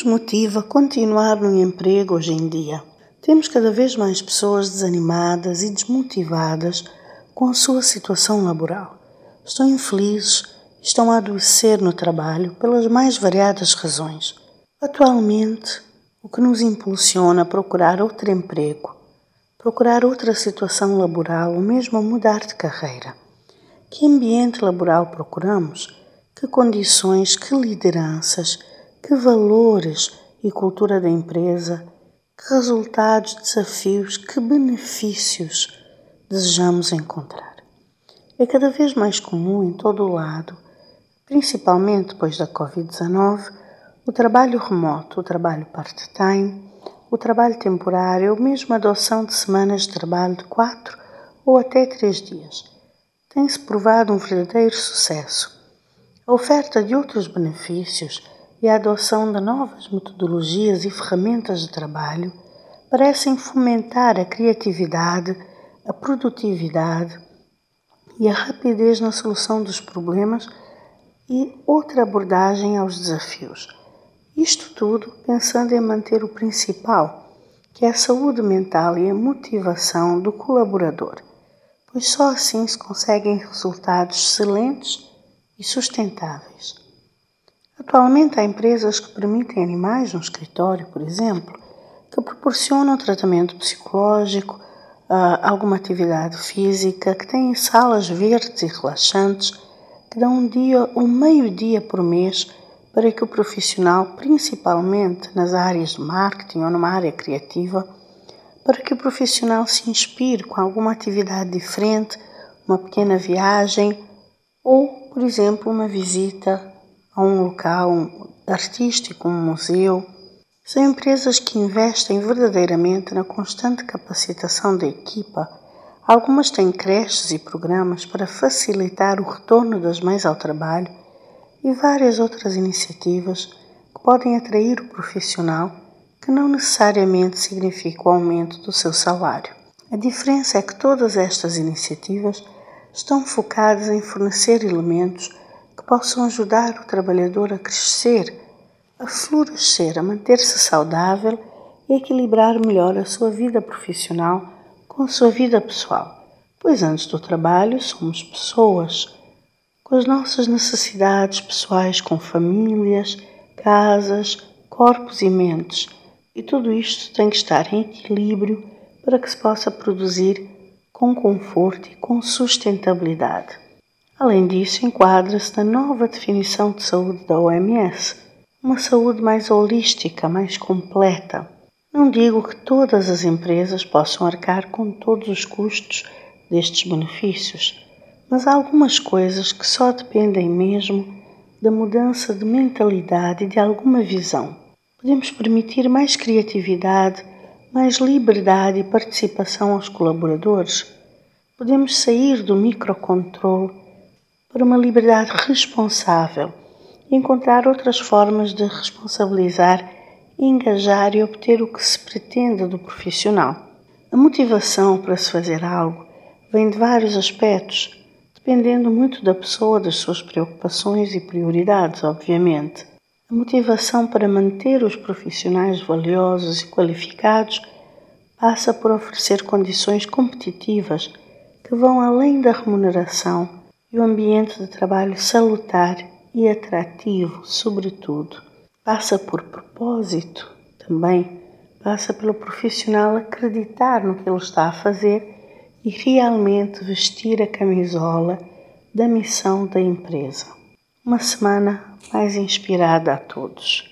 nos motiva a continuar no emprego hoje em dia? Temos cada vez mais pessoas desanimadas e desmotivadas com a sua situação laboral. Estão infelizes, estão a adoecer no trabalho pelas mais variadas razões. Atualmente, o que nos impulsiona a procurar outro emprego, procurar outra situação laboral ou mesmo a mudar de carreira? Que ambiente laboral procuramos? Que condições, que lideranças, que valores e cultura da empresa, que resultados, desafios, que benefícios desejamos encontrar. É cada vez mais comum em todo o lado, principalmente depois da Covid-19, o trabalho remoto, o trabalho part-time, o trabalho temporário ou mesmo a adoção de semanas de trabalho de quatro ou até três dias. Tem-se provado um verdadeiro sucesso. A oferta de outros benefícios e a adoção de novas metodologias e ferramentas de trabalho parecem fomentar a criatividade, a produtividade e a rapidez na solução dos problemas e outra abordagem aos desafios. Isto tudo pensando em manter o principal, que é a saúde mental e a motivação do colaborador, pois só assim se conseguem resultados excelentes e sustentáveis. Atualmente há empresas que permitem animais no escritório, por exemplo, que proporcionam tratamento psicológico, ah, alguma atividade física, que têm salas verdes e relaxantes, que dão um dia ou meio dia por mês para que o profissional, principalmente nas áreas de marketing ou numa área criativa, para que o profissional se inspire com alguma atividade diferente, uma pequena viagem ou, por exemplo, uma visita a um local artístico, um museu. São empresas que investem verdadeiramente na constante capacitação da equipa. Algumas têm creches e programas para facilitar o retorno das mães ao trabalho e várias outras iniciativas que podem atrair o profissional, que não necessariamente significa o aumento do seu salário. A diferença é que todas estas iniciativas estão focadas em fornecer elementos possam ajudar o trabalhador a crescer, a florescer, a manter-se saudável e equilibrar melhor a sua vida profissional com a sua vida pessoal. Pois antes do trabalho somos pessoas, com as nossas necessidades pessoais, com famílias, casas, corpos e mentes. E tudo isto tem que estar em equilíbrio para que se possa produzir com conforto e com sustentabilidade. Além disso, enquadra-se na nova definição de saúde da OMS, uma saúde mais holística, mais completa. Não digo que todas as empresas possam arcar com todos os custos destes benefícios, mas há algumas coisas que só dependem mesmo da mudança de mentalidade e de alguma visão. Podemos permitir mais criatividade, mais liberdade e participação aos colaboradores. Podemos sair do microcontrole para uma liberdade responsável encontrar outras formas de responsabilizar, engajar e obter o que se pretende do profissional. A motivação para se fazer algo vem de vários aspectos, dependendo muito da pessoa, das suas preocupações e prioridades, obviamente. A motivação para manter os profissionais valiosos e qualificados passa por oferecer condições competitivas que vão além da remuneração e o ambiente de trabalho salutar e atrativo, sobretudo. Passa por propósito também, passa pelo profissional acreditar no que ele está a fazer e realmente vestir a camisola da missão da empresa. Uma semana mais inspirada a todos.